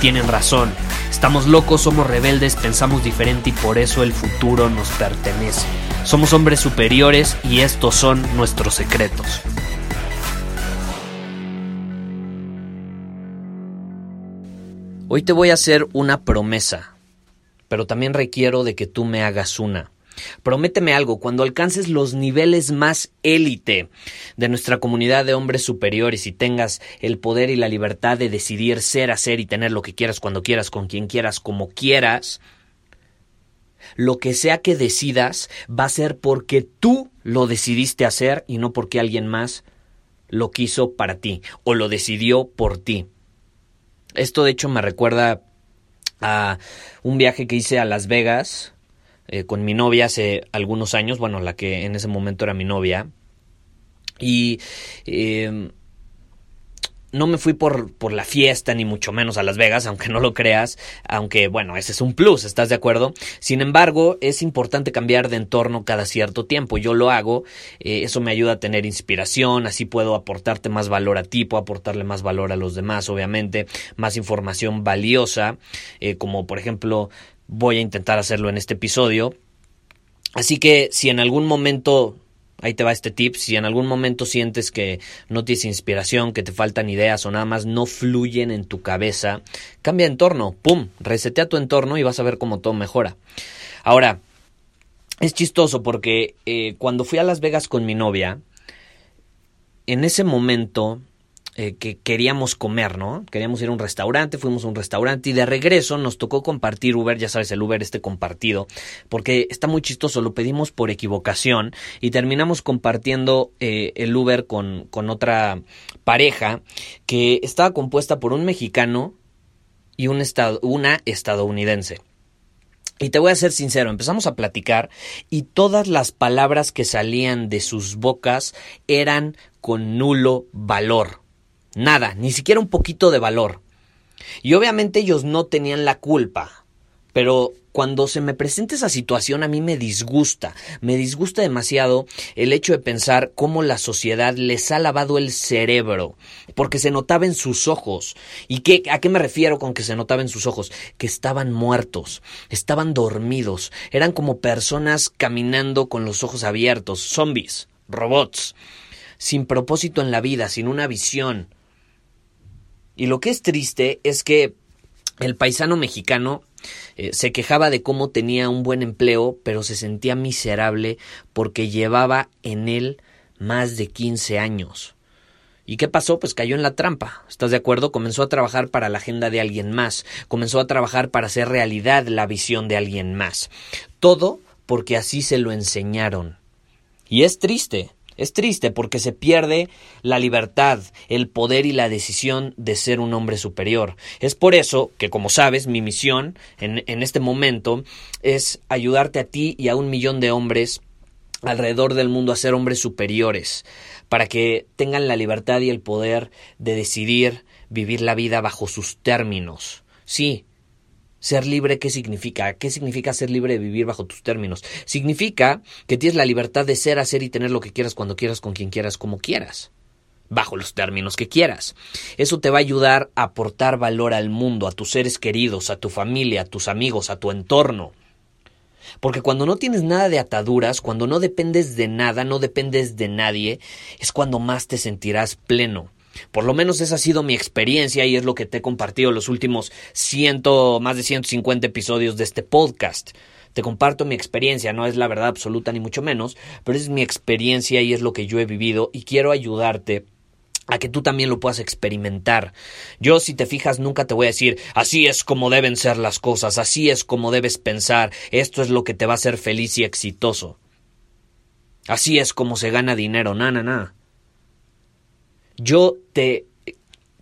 tienen razón. Estamos locos, somos rebeldes, pensamos diferente y por eso el futuro nos pertenece. Somos hombres superiores y estos son nuestros secretos. Hoy te voy a hacer una promesa, pero también requiero de que tú me hagas una. Prométeme algo, cuando alcances los niveles más élite de nuestra comunidad de hombres superiores y tengas el poder y la libertad de decidir ser, hacer y tener lo que quieras cuando quieras, con quien quieras, como quieras, lo que sea que decidas va a ser porque tú lo decidiste hacer y no porque alguien más lo quiso para ti o lo decidió por ti. Esto de hecho me recuerda a un viaje que hice a Las Vegas eh, con mi novia hace algunos años, bueno, la que en ese momento era mi novia. Y em, no me fui por, por, la fiesta, ni mucho menos a Las Vegas, aunque no lo creas, aunque bueno, ese es un plus, ¿estás de acuerdo? Sin embargo, es importante cambiar de entorno cada cierto tiempo, yo lo hago, eh, eso me ayuda a tener inspiración, así puedo aportarte más valor a ti, puedo aportarle más valor a los demás, obviamente, más información valiosa, eh, como por ejemplo, voy a intentar hacerlo en este episodio. Así que si en algún momento Ahí te va este tip. Si en algún momento sientes que no tienes inspiración, que te faltan ideas o nada más no fluyen en tu cabeza, cambia entorno. ¡Pum! Resetea tu entorno y vas a ver cómo todo mejora. Ahora, es chistoso porque eh, cuando fui a Las Vegas con mi novia, en ese momento eh, que queríamos comer, ¿no? Queríamos ir a un restaurante, fuimos a un restaurante y de regreso nos tocó compartir Uber, ya sabes, el Uber este compartido, porque está muy chistoso, lo pedimos por equivocación y terminamos compartiendo eh, el Uber con, con otra pareja que estaba compuesta por un mexicano y un una estadounidense. Y te voy a ser sincero, empezamos a platicar y todas las palabras que salían de sus bocas eran con nulo valor. Nada, ni siquiera un poquito de valor. Y obviamente ellos no tenían la culpa. Pero cuando se me presenta esa situación a mí me disgusta, me disgusta demasiado el hecho de pensar cómo la sociedad les ha lavado el cerebro, porque se notaba en sus ojos. ¿Y qué, a qué me refiero con que se notaba en sus ojos? Que estaban muertos, estaban dormidos, eran como personas caminando con los ojos abiertos, zombies, robots, sin propósito en la vida, sin una visión. Y lo que es triste es que el paisano mexicano eh, se quejaba de cómo tenía un buen empleo, pero se sentía miserable porque llevaba en él más de 15 años. ¿Y qué pasó? Pues cayó en la trampa. ¿Estás de acuerdo? Comenzó a trabajar para la agenda de alguien más. Comenzó a trabajar para hacer realidad la visión de alguien más. Todo porque así se lo enseñaron. Y es triste. Es triste porque se pierde la libertad, el poder y la decisión de ser un hombre superior. Es por eso que, como sabes, mi misión en, este momento es ayudarte a ti y a un millón de hombres alrededor del mundo a ser hombres superiores, para que tengan la libertad y el poder de decidir vivir la vida bajo sus términos. Sí, ser libre, ¿qué significa? ¿Qué significa ser libre de vivir bajo tus términos? Significa que tienes la libertad de ser, hacer y tener lo que quieras cuando quieras, con quien quieras, como quieras. Bajo los términos que quieras. Eso te va a ayudar a aportar valor al mundo, a tus seres queridos, a tu familia, a tus amigos, a tu entorno. Porque cuando no tienes nada de ataduras, cuando no dependes de nada, no dependes de nadie, es cuando más te sentirás pleno. Por lo menos esa ha sido mi experiencia y es lo que te he compartido los últimos ciento, más de 150 episodios de este podcast. Te comparto mi experiencia, no es la verdad absoluta ni mucho menos, pero es mi experiencia y es lo que yo he vivido y quiero ayudarte a que tú también lo puedas experimentar. Yo, si te fijas, nunca te voy a decir, así es como deben ser las cosas, así es como debes pensar, esto es lo que te va a hacer feliz y exitoso. Así es como se gana dinero, na, na, na. Yo te,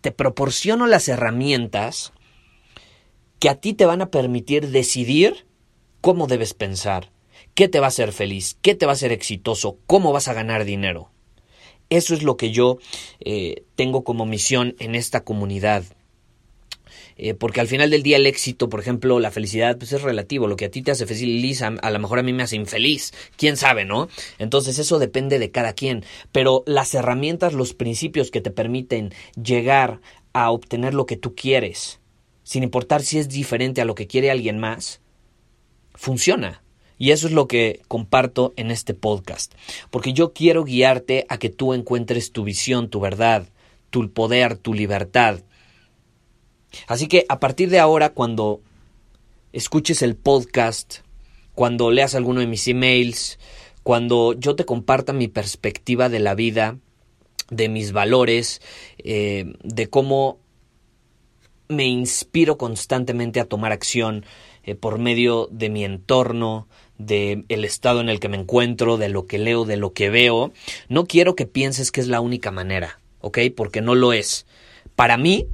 te proporciono las herramientas que a ti te van a permitir decidir cómo debes pensar, qué te va a hacer feliz, qué te va a hacer exitoso, cómo vas a ganar dinero. Eso es lo que yo eh, tengo como misión en esta comunidad. Eh, porque al final del día el éxito, por ejemplo, la felicidad, pues es relativo. Lo que a ti te hace feliz, a, a lo mejor a mí me hace infeliz. ¿Quién sabe, no? Entonces eso depende de cada quien. Pero las herramientas, los principios que te permiten llegar a obtener lo que tú quieres, sin importar si es diferente a lo que quiere alguien más, funciona. Y eso es lo que comparto en este podcast, porque yo quiero guiarte a que tú encuentres tu visión, tu verdad, tu poder, tu libertad. Así que a partir de ahora, cuando escuches el podcast, cuando leas alguno de mis emails, cuando yo te comparta mi perspectiva de la vida, de mis valores, eh, de cómo me inspiro constantemente a tomar acción eh, por medio de mi entorno, de el estado en el que me encuentro, de lo que leo, de lo que veo, no quiero que pienses que es la única manera, ¿ok? Porque no lo es. Para mí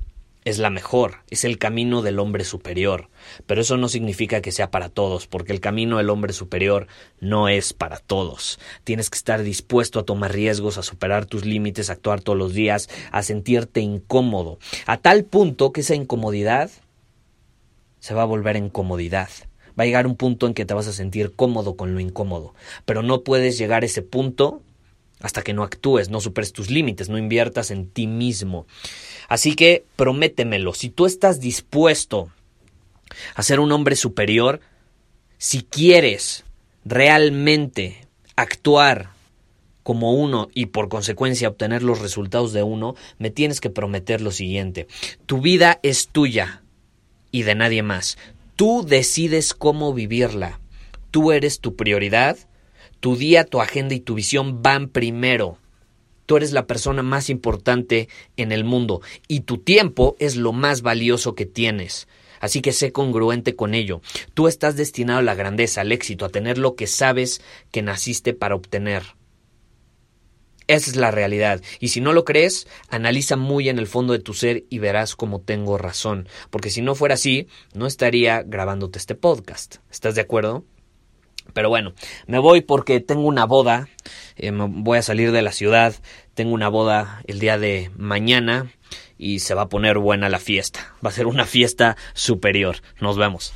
es la mejor, es el camino del hombre superior, pero eso no significa que sea para todos, porque el camino del hombre superior no es para todos. Tienes que estar dispuesto a tomar riesgos, a superar tus límites, a actuar todos los días, a sentirte incómodo, a tal punto que esa incomodidad se va a volver en comodidad. Va a llegar un punto en que te vas a sentir cómodo con lo incómodo, pero no puedes llegar a ese punto hasta que no actúes, no superes tus límites, no inviertas en ti mismo. Así que prométemelo, si tú estás dispuesto a ser un hombre superior, si quieres realmente actuar como uno y por consecuencia obtener los resultados de uno, me tienes que prometer lo siguiente. Tu vida es tuya y de nadie más. Tú decides cómo vivirla. Tú eres tu prioridad. Tu día, tu agenda y tu visión van primero. Tú eres la persona más importante en el mundo y tu tiempo es lo más valioso que tienes. Así que sé congruente con ello. Tú estás destinado a la grandeza, al éxito, a tener lo que sabes que naciste para obtener. Esa es la realidad. Y si no lo crees, analiza muy en el fondo de tu ser y verás cómo tengo razón. Porque si no fuera así, no estaría grabándote este podcast. ¿Estás de acuerdo? Pero bueno, me voy porque tengo una boda. Eh, voy a salir de la ciudad. Tengo una boda el día de mañana y se va a poner buena la fiesta. Va a ser una fiesta superior. Nos vemos.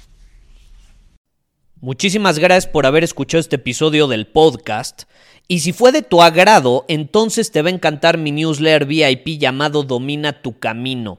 Muchísimas gracias por haber escuchado este episodio del podcast. Y si fue de tu agrado, entonces te va a encantar mi newsletter VIP llamado Domina tu Camino.